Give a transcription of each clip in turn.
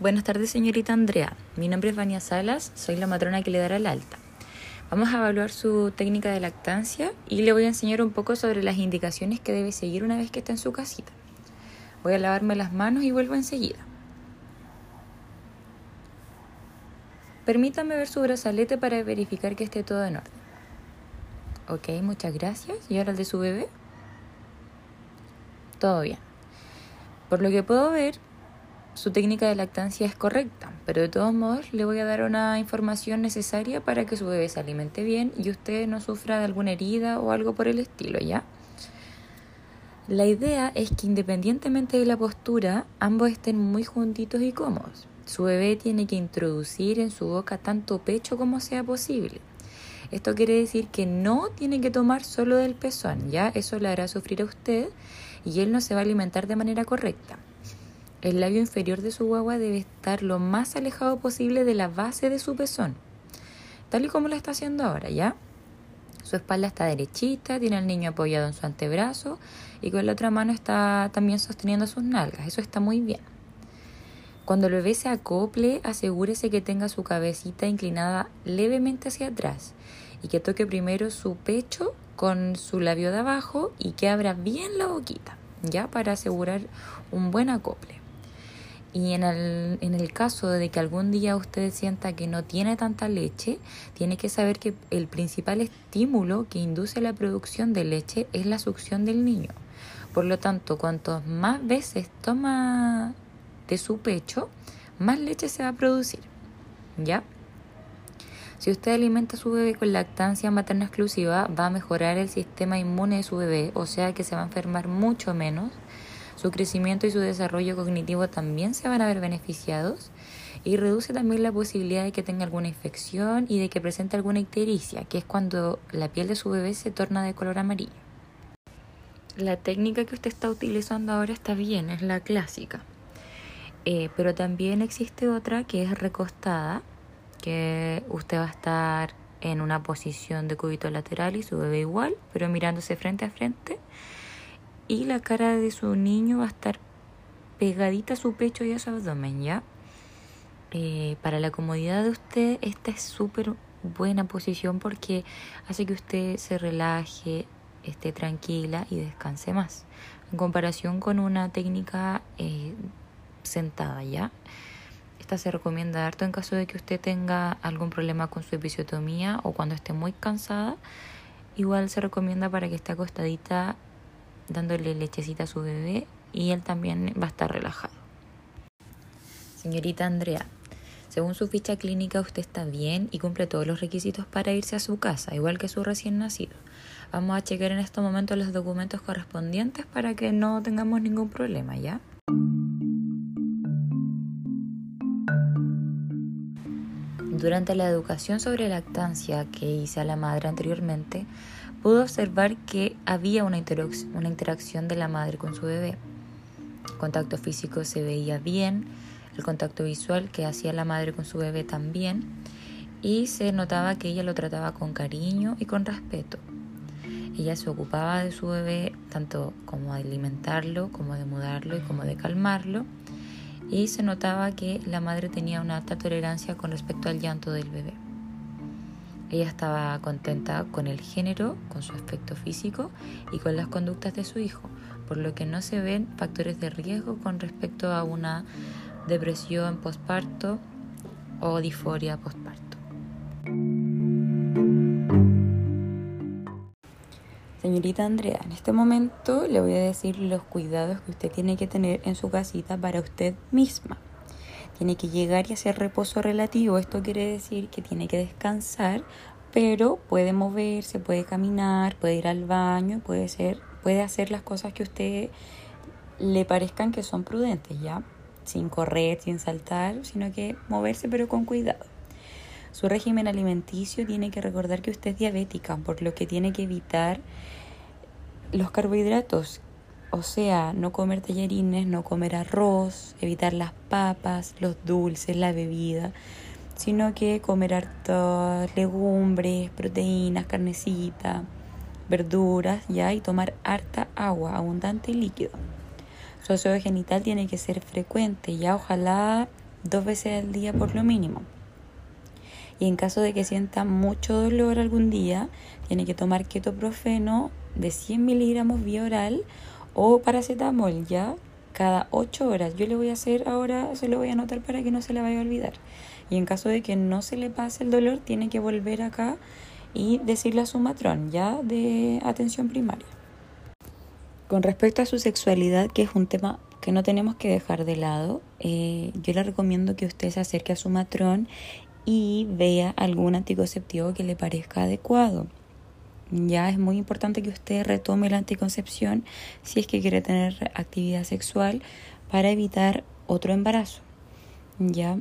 Buenas tardes, señorita Andrea. Mi nombre es Vania Salas, soy la matrona que le dará el alta. Vamos a evaluar su técnica de lactancia y le voy a enseñar un poco sobre las indicaciones que debe seguir una vez que está en su casita. Voy a lavarme las manos y vuelvo enseguida. Permítame ver su brazalete para verificar que esté todo en orden. Ok, muchas gracias. ¿Y ahora el de su bebé? Todo bien. Por lo que puedo ver, su técnica de lactancia es correcta, pero de todos modos le voy a dar una información necesaria para que su bebé se alimente bien y usted no sufra de alguna herida o algo por el estilo, ¿ya? La idea es que independientemente de la postura, ambos estén muy juntitos y cómodos. Su bebé tiene que introducir en su boca tanto pecho como sea posible. Esto quiere decir que no tiene que tomar solo del pezón, ¿ya? Eso le hará sufrir a usted y él no se va a alimentar de manera correcta. El labio inferior de su guagua debe estar lo más alejado posible de la base de su pezón, tal y como lo está haciendo ahora, ¿ya? Su espalda está derechita, tiene al niño apoyado en su antebrazo y con la otra mano está también sosteniendo sus nalgas. Eso está muy bien. Cuando el bebé se acople, asegúrese que tenga su cabecita inclinada levemente hacia atrás y que toque primero su pecho con su labio de abajo y que abra bien la boquita, ya para asegurar un buen acople. Y en el, en el caso de que algún día usted sienta que no tiene tanta leche, tiene que saber que el principal estímulo que induce la producción de leche es la succión del niño. Por lo tanto, cuanto más veces toma de su pecho, más leche se va a producir. ¿Ya? Si usted alimenta a su bebé con lactancia materna exclusiva, va a mejorar el sistema inmune de su bebé, o sea que se va a enfermar mucho menos su crecimiento y su desarrollo cognitivo también se van a ver beneficiados y reduce también la posibilidad de que tenga alguna infección y de que presente alguna ictericia, que es cuando la piel de su bebé se torna de color amarillo. La técnica que usted está utilizando ahora está bien, es la clásica. Eh, pero también existe otra que es recostada, que usted va a estar en una posición de cúbito lateral y su bebé igual, pero mirándose frente a frente y la cara de su niño va a estar pegadita a su pecho y a su abdomen, ¿ya? Eh, para la comodidad de usted, esta es súper buena posición porque hace que usted se relaje, esté tranquila y descanse más. En comparación con una técnica eh, sentada, ¿ya? Esta se recomienda harto en caso de que usted tenga algún problema con su episiotomía o cuando esté muy cansada. Igual se recomienda para que esté acostadita dándole lechecita a su bebé y él también va a estar relajado. Señorita Andrea, según su ficha clínica usted está bien y cumple todos los requisitos para irse a su casa, igual que su recién nacido. Vamos a checar en este momento los documentos correspondientes para que no tengamos ningún problema, ¿ya? Durante la educación sobre lactancia que hice a la madre anteriormente, pudo observar que había una, una interacción de la madre con su bebé. El contacto físico se veía bien, el contacto visual que hacía la madre con su bebé también, y se notaba que ella lo trataba con cariño y con respeto. Ella se ocupaba de su bebé tanto como de alimentarlo, como de mudarlo y como de calmarlo, y se notaba que la madre tenía una alta tolerancia con respecto al llanto del bebé. Ella estaba contenta con el género, con su aspecto físico y con las conductas de su hijo, por lo que no se ven factores de riesgo con respecto a una depresión postparto o disforia postparto. Señorita Andrea, en este momento le voy a decir los cuidados que usted tiene que tener en su casita para usted misma tiene que llegar y hacer reposo relativo. Esto quiere decir que tiene que descansar, pero puede moverse, puede caminar, puede ir al baño, puede ser, puede hacer las cosas que usted le parezcan que son prudentes, ¿ya? Sin correr, sin saltar, sino que moverse pero con cuidado. Su régimen alimenticio tiene que recordar que usted es diabética, por lo que tiene que evitar los carbohidratos o sea, no comer tallarines, no comer arroz, evitar las papas, los dulces, la bebida, sino que comer hartas legumbres, proteínas, carnecita, verduras, ya, y tomar harta agua, abundante y líquido. Su aseo genital tiene que ser frecuente, ya, ojalá dos veces al día por lo mínimo. Y en caso de que sienta mucho dolor algún día, tiene que tomar ketoprofeno de 100 miligramos vía oral o paracetamol ya cada 8 horas. Yo le voy a hacer ahora, se lo voy a anotar para que no se le vaya a olvidar. Y en caso de que no se le pase el dolor, tiene que volver acá y decirle a su matrón ya de atención primaria. Con respecto a su sexualidad, que es un tema que no tenemos que dejar de lado, eh, yo le recomiendo que usted se acerque a su matrón y vea algún anticonceptivo que le parezca adecuado. Ya es muy importante que usted retome la anticoncepción si es que quiere tener actividad sexual para evitar otro embarazo. Ya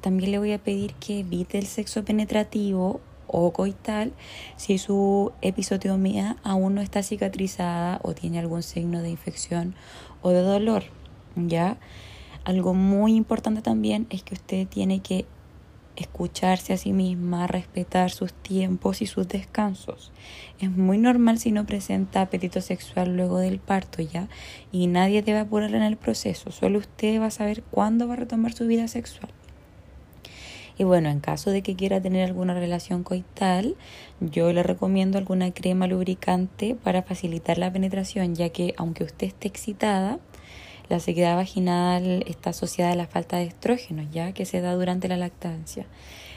también le voy a pedir que evite el sexo penetrativo o coital si su episotomía aún no está cicatrizada o tiene algún signo de infección o de dolor. ¿Ya? Algo muy importante también es que usted tiene que escucharse a sí misma, respetar sus tiempos y sus descansos. Es muy normal si no presenta apetito sexual luego del parto ya y nadie debe apurar en el proceso, solo usted va a saber cuándo va a retomar su vida sexual. Y bueno, en caso de que quiera tener alguna relación coital, yo le recomiendo alguna crema lubricante para facilitar la penetración, ya que aunque usted esté excitada, la sequedad vaginal está asociada a la falta de estrógenos, ya que se da durante la lactancia.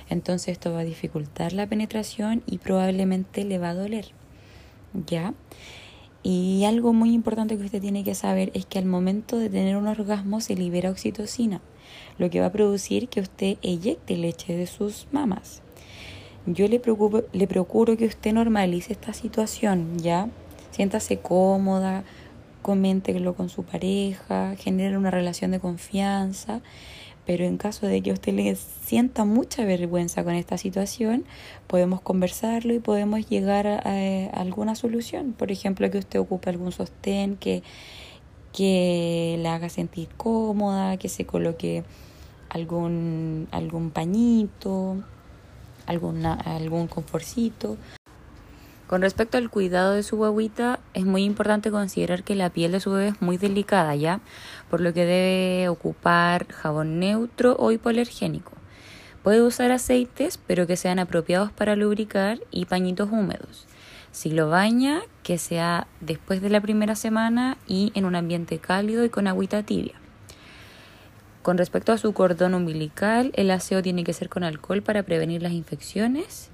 Entonces esto va a dificultar la penetración y probablemente le va a doler. ¿Ya? Y algo muy importante que usted tiene que saber es que al momento de tener un orgasmo se libera oxitocina lo que va a producir que usted eyecte leche de sus mamas. Yo le, preocupo, le procuro que usted normalice esta situación, ¿ya? Siéntase cómoda, coméntelo con su pareja, genere una relación de confianza, pero en caso de que usted le sienta mucha vergüenza con esta situación, podemos conversarlo y podemos llegar a, a alguna solución. Por ejemplo, que usted ocupe algún sostén que que la haga sentir cómoda, que se coloque algún, algún pañito, alguna, algún conforcito. Con respecto al cuidado de su guaguita, es muy importante considerar que la piel de su bebé es muy delicada, ¿ya? Por lo que debe ocupar jabón neutro o hipoalergénico. Puede usar aceites, pero que sean apropiados para lubricar y pañitos húmedos. Si lo baña, que sea después de la primera semana y en un ambiente cálido y con agüita tibia. Con respecto a su cordón umbilical, el aseo tiene que ser con alcohol para prevenir las infecciones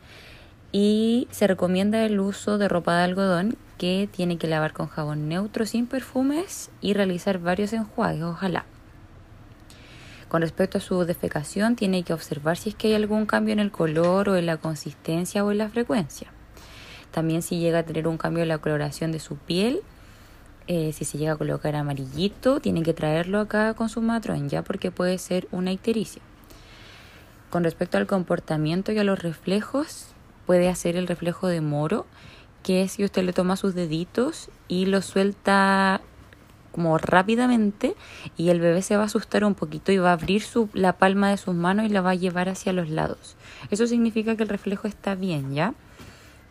y se recomienda el uso de ropa de algodón que tiene que lavar con jabón neutro sin perfumes y realizar varios enjuagues, ojalá. Con respecto a su defecación, tiene que observar si es que hay algún cambio en el color o en la consistencia o en la frecuencia. También si llega a tener un cambio en la coloración de su piel, eh, si se llega a colocar amarillito, tienen que traerlo acá con su matrón ya porque puede ser una ictericia. Con respecto al comportamiento y a los reflejos, puede hacer el reflejo de moro, que es si usted le toma sus deditos y los suelta como rápidamente y el bebé se va a asustar un poquito y va a abrir su, la palma de sus manos y la va a llevar hacia los lados. Eso significa que el reflejo está bien, ¿ya?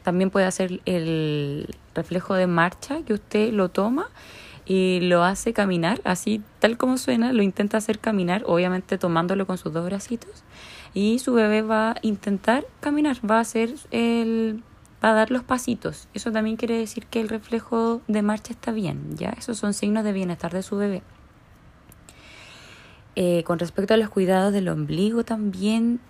También puede hacer el reflejo de marcha, que usted lo toma y lo hace caminar, así tal como suena, lo intenta hacer caminar, obviamente tomándolo con sus dos bracitos. Y su bebé va a intentar caminar, va a hacer el va a dar los pasitos. Eso también quiere decir que el reflejo de marcha está bien, ¿ya? Esos son signos de bienestar de su bebé. Eh, con respecto a los cuidados del ombligo también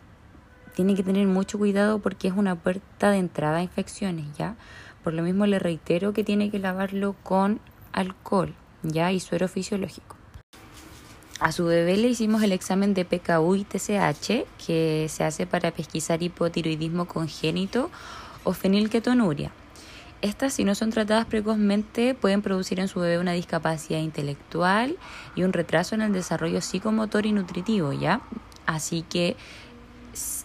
tiene que tener mucho cuidado porque es una puerta de entrada a infecciones, ¿ya? Por lo mismo le reitero que tiene que lavarlo con alcohol, ¿ya? Y suero fisiológico. A su bebé le hicimos el examen de PKU y TSH, que se hace para pesquisar hipotiroidismo congénito o fenilketonuria. Estas, si no son tratadas precozmente, pueden producir en su bebé una discapacidad intelectual y un retraso en el desarrollo psicomotor y nutritivo, ¿ya? Así que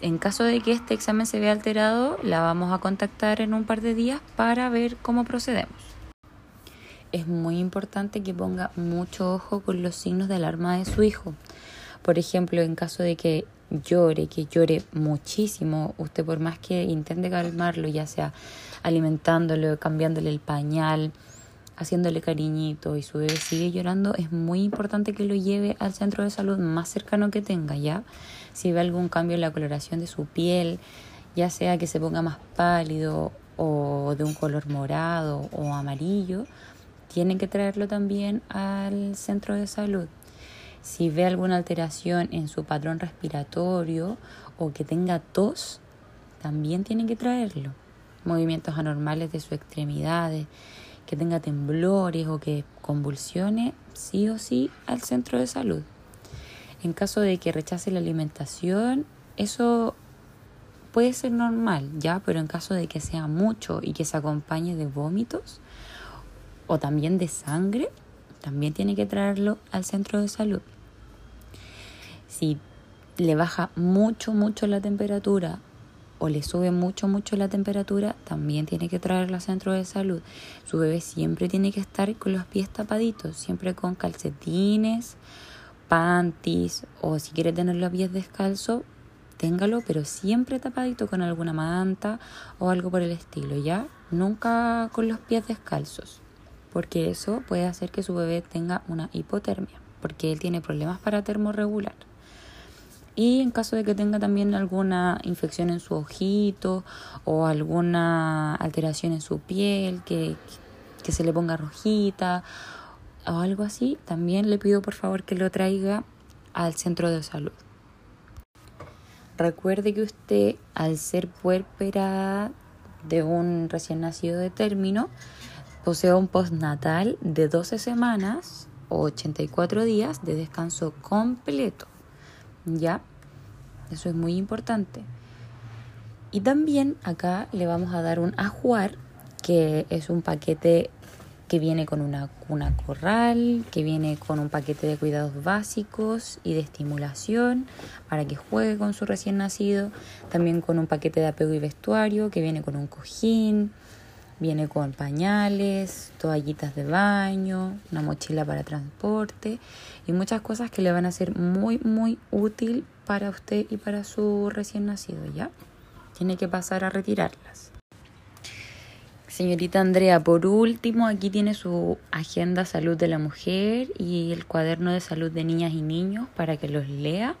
en caso de que este examen se vea alterado, la vamos a contactar en un par de días para ver cómo procedemos. Es muy importante que ponga mucho ojo con los signos de alarma de su hijo. Por ejemplo, en caso de que llore, que llore muchísimo, usted por más que intente calmarlo, ya sea alimentándolo, cambiándole el pañal, haciéndole cariñito y su bebé sigue llorando, es muy importante que lo lleve al centro de salud más cercano que tenga, ¿ya? Si ve algún cambio en la coloración de su piel, ya sea que se ponga más pálido o de un color morado o amarillo, tienen que traerlo también al centro de salud. Si ve alguna alteración en su patrón respiratorio o que tenga tos, también tienen que traerlo. Movimientos anormales de sus extremidades, que tenga temblores o que convulsione, sí o sí al centro de salud. En caso de que rechace la alimentación, eso puede ser normal, ya, pero en caso de que sea mucho y que se acompañe de vómitos o también de sangre, también tiene que traerlo al centro de salud. Si le baja mucho, mucho la temperatura o le sube mucho, mucho la temperatura, también tiene que traerlo al centro de salud. Su bebé siempre tiene que estar con los pies tapaditos, siempre con calcetines, panties o si quiere tener los pies descalzos, téngalo, pero siempre tapadito con alguna manta o algo por el estilo, ¿ya? Nunca con los pies descalzos, porque eso puede hacer que su bebé tenga una hipotermia, porque él tiene problemas para termorregular. Y en caso de que tenga también alguna infección en su ojito o alguna alteración en su piel, que, que se le ponga rojita o algo así, también le pido por favor que lo traiga al centro de salud. Recuerde que usted, al ser puérpera de un recién nacido de término, posee un postnatal de 12 semanas o 84 días de descanso completo. ¿Ya? Eso es muy importante. Y también acá le vamos a dar un ajuar, que es un paquete que viene con una cuna corral, que viene con un paquete de cuidados básicos y de estimulación para que juegue con su recién nacido, también con un paquete de apego y vestuario que viene con un cojín, viene con pañales, toallitas de baño, una mochila para transporte y muchas cosas que le van a ser muy muy útil para usted y para su recién nacido, ¿ya? Tiene que pasar a retirarlas. Señorita Andrea, por último, aquí tiene su agenda salud de la mujer y el cuaderno de salud de niñas y niños para que los lea.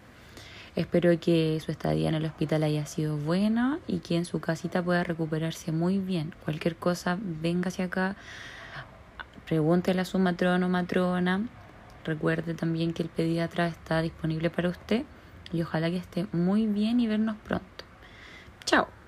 Espero que su estadía en el hospital haya sido buena y que en su casita pueda recuperarse muy bien. Cualquier cosa, venga hacia acá, pregúntele a su matrono o matrona. Recuerde también que el pediatra está disponible para usted y ojalá que esté muy bien y vernos pronto. Chao.